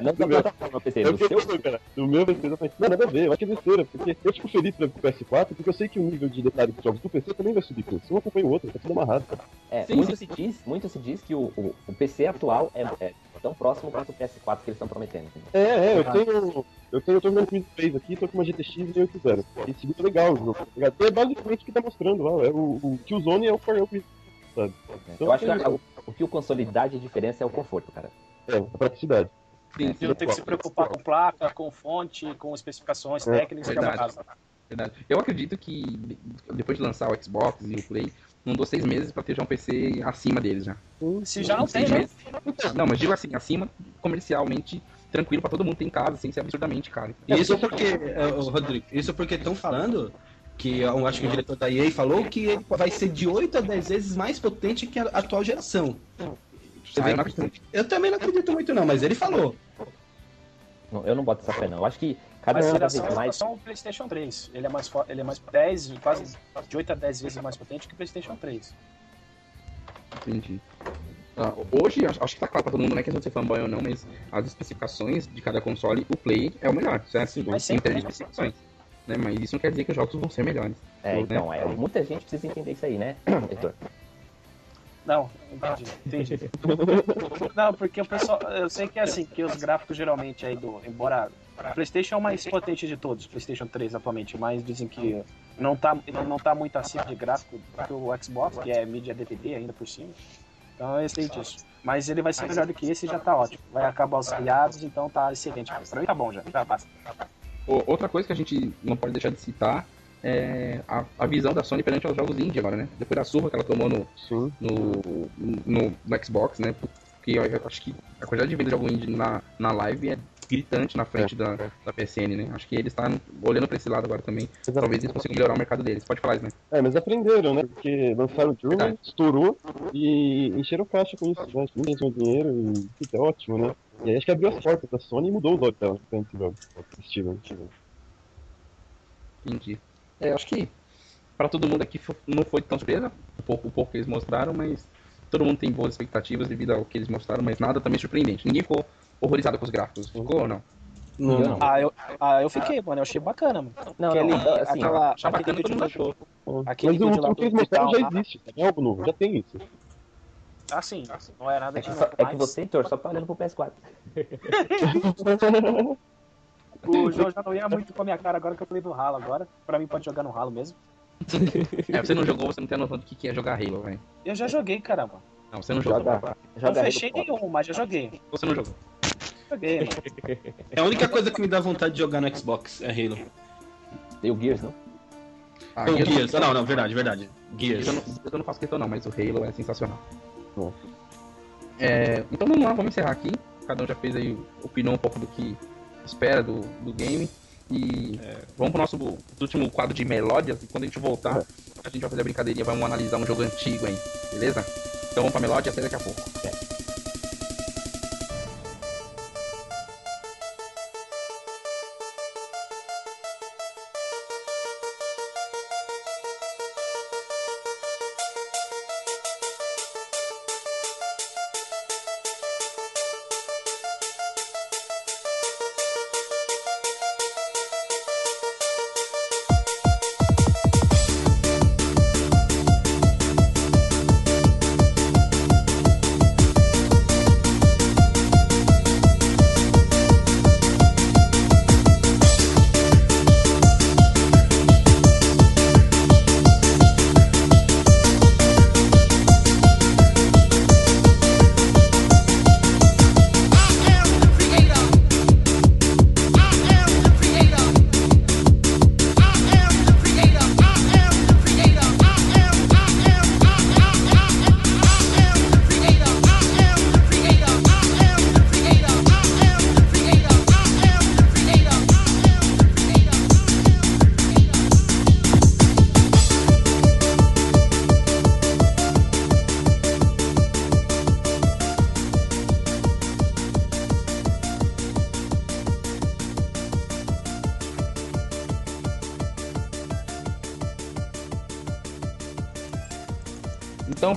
Não da plataforma PC, do seu. cara. Do meu PC, eu falei, não, nada a ver, eu acho que é besteira, porque eu fico feliz pelo PS4, porque eu sei que o nível de detalhe dos jogos do PC também vai subir com isso. Um acompanha o outro, tá tudo amarrado. É, Sim, muito, Se diz, muito se diz que o, o, o PC atual é, é tão próximo quanto o PS4 que eles estão prometendo. É, é, eu tenho. Eu tenho, eu tô jogando com o 3 aqui, tô com uma GTX e eu quiser. Esse muito legal o jogo, tá? É basicamente o que tá mostrando lá. É o, o Killzone é o Fire Up, sabe? Eu acho que a- o, que o console dá de diferença é o conforto, cara. É, a praticidade. Sim, Você não tem que se preocupar com placa, com fonte, com especificações É, técnicas, que é uma verdade. casa. Verdade. Eu acredito que de- depois de lançar o Xbox e o Play, não dou seis meses pra ter já um PC acima deles já. Se já não tem, Seis né? meses. Não, mas digo assim, acima comercialmente, tranquilo pra todo mundo ter em casa, sem ser absurdamente caro. Isso porque, é, Rodrigo, isso porque estão falando que eu acho que o diretor da EA falou que ele vai ser de 8 a 10 vezes mais potente que a atual geração. Você Ah, eu que- também não acredito muito não, mas ele falou. Não, eu não boto essa fé, não. Eu acho que cada Mas vez geração é mais. só o PlayStation 3. Ele é mais fo- ele é mais 10, quase de 8 a 10 vezes mais potente que o PlayStation 3. Entendi. Ah, hoje, acho, que tá claro pra todo mundo, não é questão de ser fanboy ou não, mas as especificações de cada console, o Play é o melhor, certo? Mas Em sempre, termos de especificações. Né? Mas isso não quer dizer que os jogos vão ser melhores. É, então, é, muita gente precisa entender isso aí, né, <clears throat> Heitor? Não, entendi, entendi. Não, porque o pessoal, eu sei que é assim, que os gráficos geralmente aí do, embora o PlayStation é o mais potente de todos, o PlayStation 3 atualmente, mas dizem que não tá, não tá muito acima de gráfico do que o Xbox, que é mídia DVD ainda por cima. Então eu sei disso. Mas ele vai ser melhor do que esse e já tá ótimo. Vai acabar os aliados, então tá excelente. Pra mim tá bom já, já basta. Outra coisa que a gente não pode deixar de citar é a, a visão da Sony perante aos jogos indie agora, né? Depois da surra que ela tomou no, no, no, no Xbox, né? Porque eu acho que a quantidade de venda de jogo indie na, na live é gritante na frente da, da PSN, né? Acho que eles estão olhando pra esse lado agora também. Talvez eles consigam melhorar o mercado deles. Pode falar né? É, mas aprenderam, né? Porque lançaram o Verdade. estourou e encheram caixa com isso, né? Gente dinheiro e puta, é ótimo, né? E aí acho que abriu as portas da Sony e mudou os olhos dela jogo. Steven. Entendi. É, acho que pra todo mundo aqui não foi tão surpresa, o pouco, o pouco que eles mostraram, mas todo mundo tem boas expectativas devido ao que eles mostraram, mas nada também surpreendente. Ninguém ficou horrorizado com os gráficos, ficou ou não? Não, não. Ah, eu, ah, eu fiquei, mano. Eu achei bacana, mano. Não, Aquele- não, não, assim, aquela, Já aquele bacana todo achou. Aquele mas o, vídeo lá o que eles do mostraram já existe, é algo novo, já tem isso. Ah, sim. Não é nada é que, só- é que você, Heitor, só tá olhando pro PS4. <laughs> O João já não ia muito com a minha cara agora que eu falei do ralo agora. Pra mim pode jogar no ralo mesmo. É, você não jogou, você não tem noção do que que é jogar Halo, velho. Eu já joguei, caramba. Não, você não jogou. Joga, Não joga fechei Halo nenhum, mas já joguei. Você não jogou. Joguei, mano. É a única coisa que me dá vontade de jogar no Xbox, é Halo. Tem o Gears, não? Ah, Não, Gears- Gears. Não, não, verdade, verdade. Gears Gears. Eu não, eu não faço questão não, mas o Halo é sensacional. Bom. É, então vamos lá, vamos encerrar aqui. Cada um já fez aí, opinou um pouco do que espera do, do game. E é, vamos pro nosso último quadro de melódias. E quando a gente voltar, a gente vai fazer a brincadeirinha, vamos analisar um jogo antigo aí, beleza? Então vamos pra melódia até daqui a pouco. Então,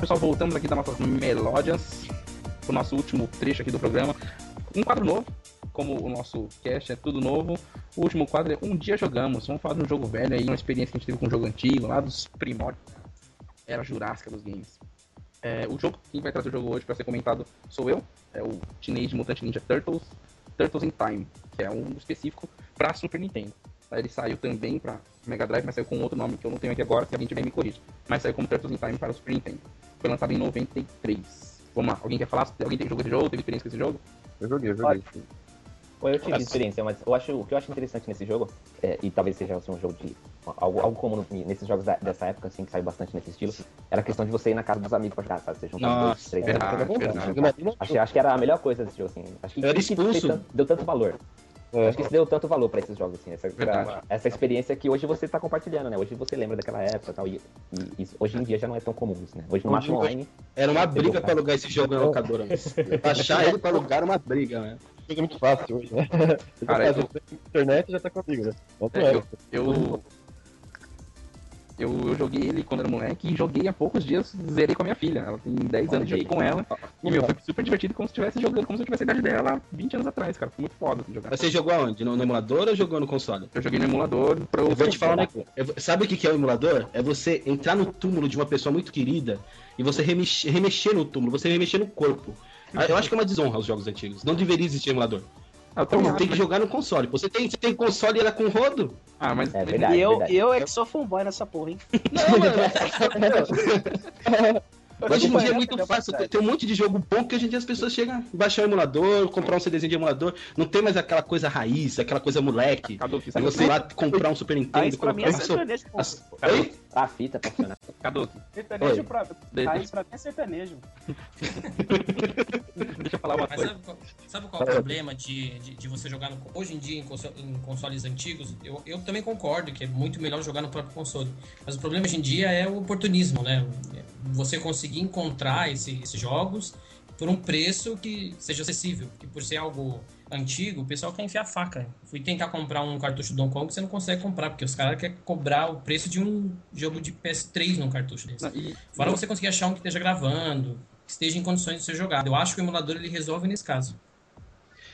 pessoal, voltamos aqui das nossas melódias pro nosso último trecho aqui do programa. Um quadro novo, como o nosso cast é tudo novo. O último quadro é Um Dia Jogamos. Vamos falar de um jogo velho aí, uma experiência que a gente teve com um jogo antigo, lá dos primórdios. Era jurássica dos games. É, o jogo, quem vai trazer o jogo hoje para ser comentado sou eu, é o Teenage Mutant Ninja Turtles, Turtles in Time, que é um específico para Super Nintendo. Ele saiu também para Mega Drive, mas saiu com outro nome que eu não tenho aqui agora, se alguém tiver me corrige. Mas saiu como Turtles in Time para o Super Nintendo. Foi lançado em 93. Vamos lá, alguém quer falar? Alguém tem jogo esse jogo? Teve experiência com esse jogo? Eu joguei, eu joguei. Pô, eu tive experiência, mas eu acho, o que eu acho interessante nesse jogo, é, e talvez seja assim, um jogo de. Algo, algo comum nesses jogos da- dessa época, assim, que saiu bastante nesse estilo, era a questão de você ir na casa dos amigos pra jogar, sabe? Você juntar Nossa, dois, três verdade, amigos, verdade. Achei, acho que era a melhor coisa desse jogo, assim. Acho que Eu era expulso. deu tanto valor. É. Acho que isso deu tanto valor pra esses jogos, assim. Essa, Verdade. essa experiência que hoje você tá compartilhando, né? Hoje você lembra daquela época e tal. E, e isso- hoje em dia já não é tão comum isso, né? Hoje no Hoje- máximo online. Era uma briga pra alugar esse jogo na locadora. <laughs> mas Achar ele pra alugar era uma briga, né? Coisa muito fácil hoje, né? Cara, faz eu- a internet e já tá comigo, né? É, é, eu, eu, eu, eu joguei ele quando era moleque e joguei há poucos dias, zerei com a minha filha. Ela tem 10 anos, joguei com ela. E meu, foi super divertido como se estivesse jogando, como se eu tivesse a idade dela 20 anos atrás, cara. Foi muito foda assim, jogar. Você jogou aonde? No, no emulador ou jogou no console? Eu joguei no emulador pra eu. Vou te falar, né? Sabe o que é o emulador? É você entrar no túmulo de uma pessoa muito querida e você remexer, remexer no túmulo, você remexer no corpo. Ah, Eu acho que é uma desonra aos jogos antigos. Não deveria existir emulador. Ah, Então tem que jogar no console. Você tem, você tem console e ela com rodo? Ah, mas. É verdade. E eu, verdade. eu é que sou fanboy nessa porra, hein? <laughs> Não, mano. <laughs> Hoje em dia é muito fácil. Tem, tem um monte de jogo bom que hoje em dia as pessoas chegam, baixar o emulador, comprar um CDzinho de emulador. Não tem mais aquela coisa raiz, aquela coisa moleque. Sabe? você lá comprar um Super Ah, Nintendo, isso pra mim é pô. as- Oi? A fita pra funcionar. Caduque, Sertanejo Oi. pra. Pra mim é sertanejo. <laughs> deixa eu falar uma Mas coisa. sabe qual, sabe qual é o problema de, de, de você jogar no, hoje em dia em, conso- em consoles antigos? Eu, eu também concordo que é muito melhor jogar no próprio console. Mas o problema hoje em dia é o oportunismo, né? Você conseguir encontrar esse- esses jogos por um preço que seja acessível. Que por ser algo antigo, o pessoal quer enfiar a faca. Fui tentar comprar um cartucho do Donkey Kong, você não consegue comprar, porque os caras querem cobrar o preço de um jogo de PS3 num cartucho desse. Não, e- Fora você conseguir achar um que esteja gravando, que esteja em condições de ser jogado. Eu acho que o emulador ele resolve nesse caso.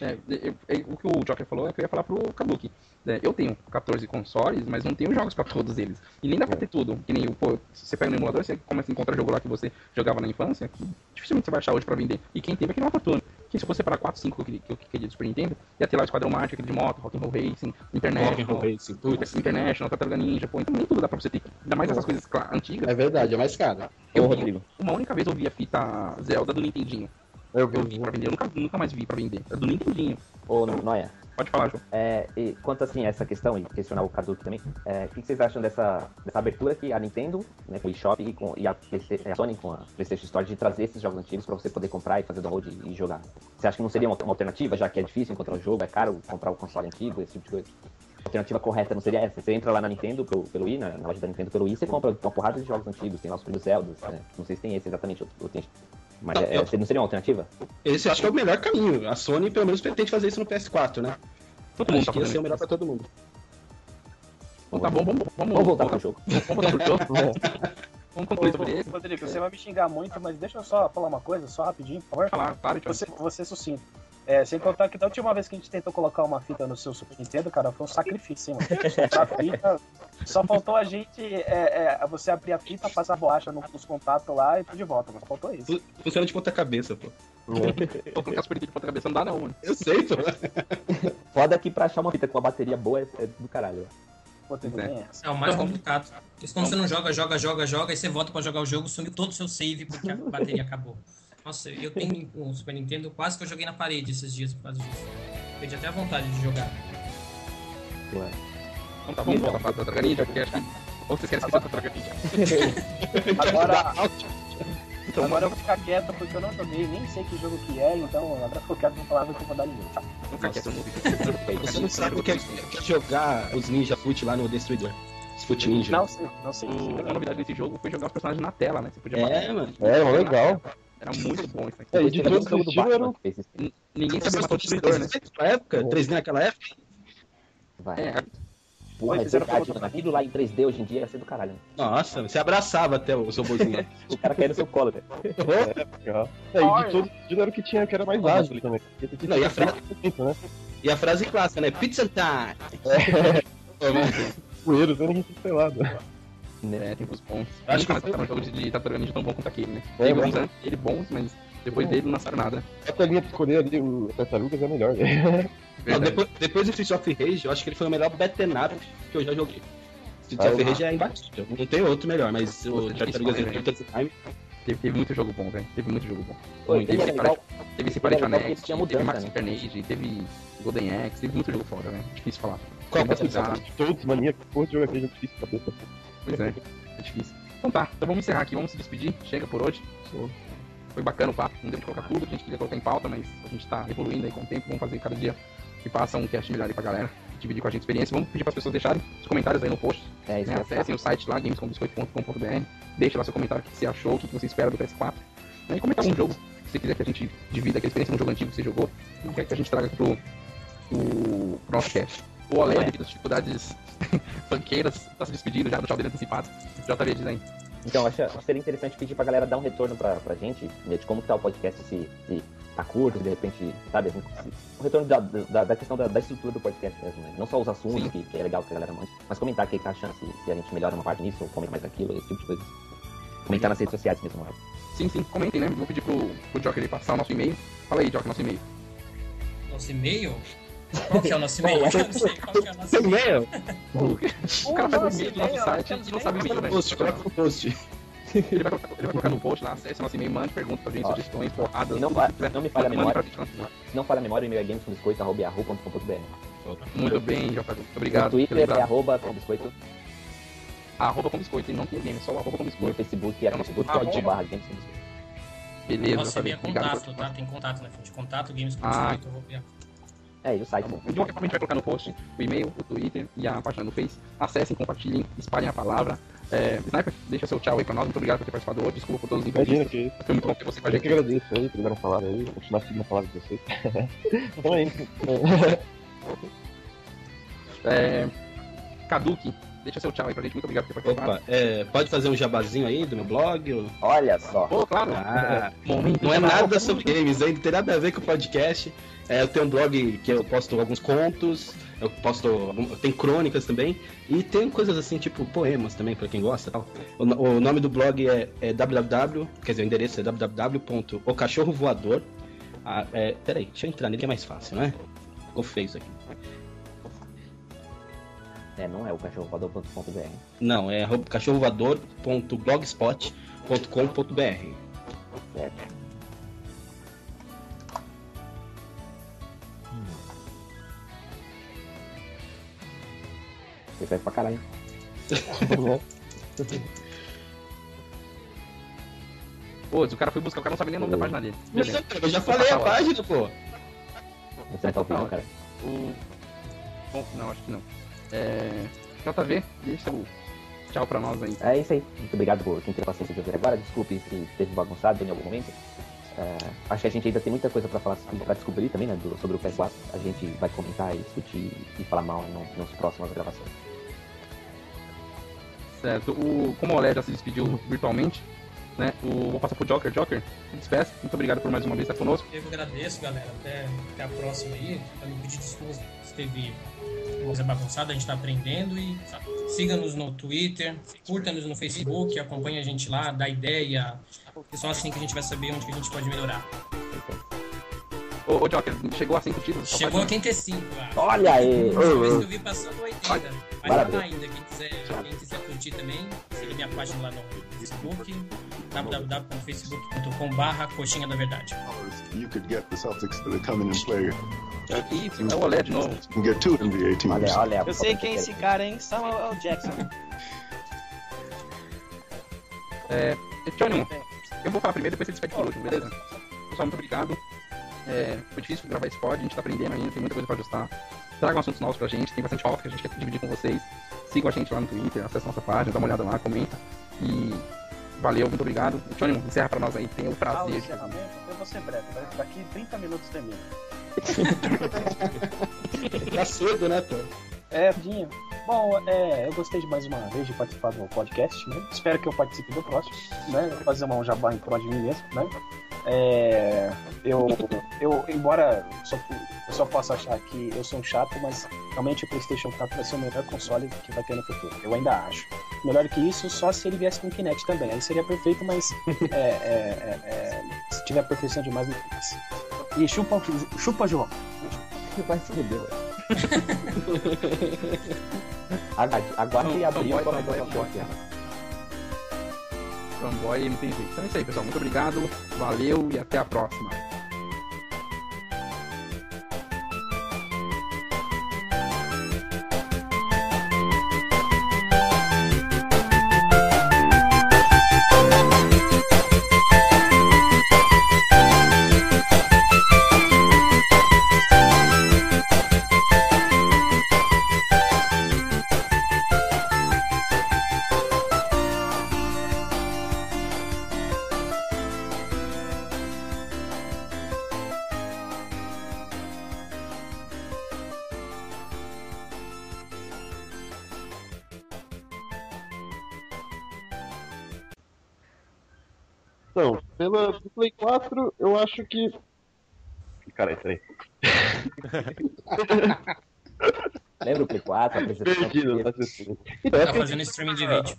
É, eu- eu- o que o Joker falou é que eu ia falar pro Kabuki. É, eu tenho 14 consoles, mas não tenho jogos pra todos eles. E nem dá pra ter tudo. Que nem o, pô, você pega no emulador, você começa a encontrar jogo lá que você jogava na infância, que dificilmente você vai achar hoje pra vender. E quem tem vai querer uma fortuna. Que se você separar 4, 5 que, que eu queria de Super Nintendo, ia ter lá o Esquadrão Mágico, aquele de moto, Rock'n'Roll Racing, International, Rock'n'Roll Racing, putz. International, Tartaruga Ninja, pô, então nem tudo dá pra você ter. Ainda mais essas coisas antigas. É verdade, é mais caro. Ô, Eu vi- Rodrigo. Uma única vez eu vi a fita Zelda do Nintendinho. Eu Eu vi pra vender, eu nunca, nunca mais vi pra vender. É do Nintendinho. Ô, Noia. Pode falar, João. É, e quanto assim a essa questão, e questionar o Kazuki também, é, o que que vocês acham dessa, dessa abertura que a Nintendo, né, com o eShop e, com, e a, a Sony com a PlayStation Store de trazer esses jogos antigos pra você poder comprar e fazer download e, e jogar? Você acha que não seria uma, uma alternativa, já que é difícil encontrar o jogo, é caro comprar o console antigo, esse tipo de coisa? A alternativa correta não seria essa? Você entra lá na Nintendo pelo, pelo i, na, na loja da Nintendo pelo i, você compra uma porrada de jogos antigos, tem lá os primeiros Zeldas, né? Não sei se tem esse exatamente, ou, ou tem- mas Não, é, eu- não seria uma alternativa? Esse eu acho que é o melhor caminho. A Sony, pelo menos, pretende fazer isso no PS4, né? Todo mundo Acho tá que ia ser o melhor pra todo mundo. Então tá bom, vamos, vamos, Vamos voltar pro jogo. <laughs> Vamos voltar pro jogo. Vamos concluir sobre ele. Rodrigo, você vai me xingar muito, mas deixa eu só falar uma coisa, só rapidinho, por favor. Falar, claro. Você, você sucinto. É, sem contar que da última vez que a gente tentou colocar uma fita no seu Super Nintendo, cara, foi um sacrifício, hein, mano. <laughs> Soltar a fita, só faltou a gente, é, é, você abrir a fita, passar a borracha no- nos contatos lá e pôr de volta, mas faltou isso. Fu- Funciona de ponta cabeça, pô. Vou colocar Super Nintendo de ponta cabeça, não dá não, mano. Eu sei, pô. <laughs> Foda que pra achar uma fita com uma bateria boa é, é do caralho. Pô, tudo É. É o mais complicado. Porque quando você não joga, joga, joga, joga, aí você volta pra jogar o jogo, sumiu todo o seu save porque a bateria acabou. Nossa, eu tenho um Super Nintendo, quase que eu joguei na parede esses dias por causa disso. Perdi até a vontade de jogar. Então tá, vamos voltar pra Tartaruga Ninja, porque acho que... Ou vocês querem esquecer da Tartaruga Ninja? Agora, então, agora eu vou ficar quieto porque eu não joguei, nem sei que jogo que é, então agora eu quero não falar que eu vou dar quieto, vi. Você não sabe o que é, que é jogar os Ninja Foot lá no Destruidor. Os Foot Ninja. Não sei, não sei. A novidade desse jogo foi jogar os personagens na tela, né? Você podia É, mano. É, legal. Era muito bom isso aqui. É, e de todos os do estilos fez isso. Ninguém sabia o de destruidor, né? 3D naquela época? 3D naquela época? Vai. É, Porra, é verdade, mano. Aquilo lá em 3D hoje em dia ia ser do caralho. né? Nossa, você abraçava até os robôzinhos. <laughs> O cara caiu no seu colo, velho. Legal. É, e de todos os era o que tinha que era mais ágil também. Não, e a frase- né? e a frase clássica, né? Pizza time! <laughs> Poeiros, eu ninguém sei lá. Né? É, tempos bons. Acho Acho que que- lançaram um jogo de, de Tartaruga Ninja tão bom quanto aquele, né? É, Teve uns antes dele bons, mas depois dele não lançaram nada. A telinha pra escolher ali o Tartarugas é melhor. <laughs> Não, depois, depois do Streets of Rage, eu acho que ele foi o melhor beat'em up que eu já joguei. Streets Ah, of eu- Rage é imbatível. Não tem outro melhor, mas o Tartarugas disse, Ninja Time Teve, teve muito jogo bom, velho. Teve muito jogo bom. Pô, teve, é legal. teve é tinha teve Max né? Internage, teve Golden Axe, teve muito jogo foda, velho. Difícil falar. Qual que é o bastante Todos maníacos, porra de jogo aqui, é difícil cabeça. Pois é, é difícil. Então tá, então vamos encerrar aqui, vamos se despedir. Chega por hoje. Foi bacana o papo, não deu de colocar tudo que a gente queria colocar em pauta, mas a gente tá evoluindo aí com o tempo. Vamos fazer cada dia que passa um cast melhor aí pra galera, dividir com a gente a experiência. Vamos pedir para as pessoas deixarem os comentários aí no post. É isso Né? Acessem o site lá, gamescombiscoito.com.br. Deixe lá seu comentário o que você achou, o que você espera do PS4. Né? E comenta algum jogo que você quiser que a gente divida aquela experiência num jogo antigo que você jogou. E quer que a gente traga aqui pro, pro, pro nosso cast. O Olé, devido às dificuldades <laughs> banqueiras, tá se despedindo já do tchau dele antecipado. JV diz aí. Então, acho, acho que seria interessante pedir pra galera dar um retorno pra, pra gente, né, de como que tá o podcast, se, se tá curto, de repente, sabe, assim, se- o retorno da, da, da questão da, da estrutura do podcast mesmo, né? Não só os assuntos, que, que é legal que a galera mande, mas comentar o que que tá achando, se, se a gente melhora uma parte nisso, ou comenta mais aquilo, esse tipo de coisa. Comentar nas redes sociais mesmo, né? Sim, sim, comentem, né? Vou pedir pro, pro Joker ele passar o nosso e-mail. Fala aí, Joker, nosso e-mail. Nosso e-mail? Qual que é o nosso e-mail? Eu não sei qual que é o nosso e-mail. O cara faz um e-mail do nosso site e não sabe o e-mail, né? Coloca no post. Ele vai, colocar, ele vai colocar no post lá, acesse nosso e-mail, mande perguntas pra gente, sugestões, porradas. Não, não me falha a memória, gente se não falha a memória, o e-mail é gamescombiscoito.com.br. Muito bem. Muito obrigado. No Twitter é arroba com biscoito, Arroba com biscoito, e não tem game, só o arroba com no biscoito. Facebook é facebook.com.br games com biscoito. Beleza, é contato, tá? Tem contato na frente. Contato, games com Ah. biscoito, arroba- É, e o site? De qualquer forma, a gente vai colocar no post o e-mail, o Twitter e a página do Face. Acessem, compartilhem, espalhem a palavra. É, Sniper, deixa seu tchau aí pra nós. Muito obrigado por ter participado hoje. Desculpa por todos os Imagina imprevistos. que Foi muito bom ter você com a eu que gente. agradeço aí, dar falar aí, vou continuar seguindo a palavra de vocês. <laughs> então é isso. É, Kaduki, deixa seu tchau aí pra gente. Muito obrigado por ter participado. Opa, é, pode fazer um jabazinho aí do meu blog? ou- Olha só. Pô, claro. Ah, não é nada sobre games aí, não tem nada a ver com o podcast. É, eu tenho um blog que eu posto alguns contos, eu posto. Tem crônicas também, e tem coisas assim, tipo poemas também, pra quem gosta tal. O, o nome do blog é, é www, quer dizer, o endereço é www.ocachorrovoador. Ah, é, peraí, deixa eu entrar nele que é mais fácil, né? Ficou feio isso aqui. É, não é o cachorrovoador.com.br. Não, é cachorrovoador.blogspot.com.br. Certo? Você serve pra caralho. Pô, o cara foi buscar, o cara não sabe nem o nome da página dele. Eu já falei a página, pô. Você não tá ouvindo, cara. O... Bom, não, acho que não. É... JV, deixa o tchau pra nós aí. É isso aí. Muito obrigado por quem teve paciência de ouvir agora. Desculpe se teve bagunçado em algum momento. É, acho que a gente ainda tem muita coisa pra falar para descobrir também, né? do- sobre o PS4. A gente vai comentar e discutir e falar mal no, nas próximas gravações. Certo. O... Como o Olé já se despediu virtualmente, né? O... Vou passar pro Joker. Joker, despeça. Muito obrigado por mais uma vez estar conosco. Eu agradeço, galera. Até, até a próxima aí. Também pedir desculpas se teve coisa bagunçada, a gente tá aprendendo e siga-nos no Twitter, curta-nos no Facebook, acompanha a gente lá, dá ideia. É só assim que a gente vai saber onde que a gente pode melhorar. Ô, ô Joker, chegou a 5 títulos. Chegou a faz- 85, eu acho. Olha aí! Última vez que eu vi passando 80. Vai lá ainda, quem quiser, quem quiser curtir também, siga minha página lá no Facebook, www.facebook.com.br Coxinha da Verdade. you could get the Celtics to come in and play. É o Olé de novo. Get two NBA teams. Olha, olha. Eu sei quem é esse cara, hein? Samuel Jackson. É, Tchônimo, eu vou falar primeiro, depois você despede por último, beleza? Pessoal, muito obrigado. É, foi difícil gravar esse pod, a gente tá aprendendo ainda, tem muita coisa pra ajustar. Tragam assuntos novos pra gente, tem bastante pauta que a gente quer dividir com vocês. Sigam a gente lá no Twitter, acessa nossa página, dá uma olhada lá, comenta. E valeu, muito obrigado. Tchônimo, encerra pra nós aí, tem o Ah, o prazer. de- encerramento, eu vou ser breve. Daqui 30 minutos termina. <laughs> Tá cedo, né, pô? É, Dinho. Bom, é, eu gostei de mais uma vez de participar do podcast, né? Espero que eu participe do próximo, né? Vou fazer uma jabá em prol de mim mesmo, né? É, eu, eu, embora eu só, eu só possa achar que eu sou um chato, mas realmente o PlayStation 4 vai ser o melhor console que vai ter no futuro. Eu ainda acho. Melhor que isso, só se ele viesse com Kinect também. Aí seria perfeito, mas <laughs> é, é, é, é, se tiver perfeição demais, não faz. E chupa, chupa João. Vai se fuder. Aguarde, e pra Microsoft Office. Fanboy jeito. Então é isso aí, pessoal. Muito obrigado, valeu e até a próxima. Do Play 4, eu acho que. Caralho, peraí. <laughs> Lembra o Play 4, a apresentação? Perdido, tá assistindo. Tá fazendo streaming de vídeo.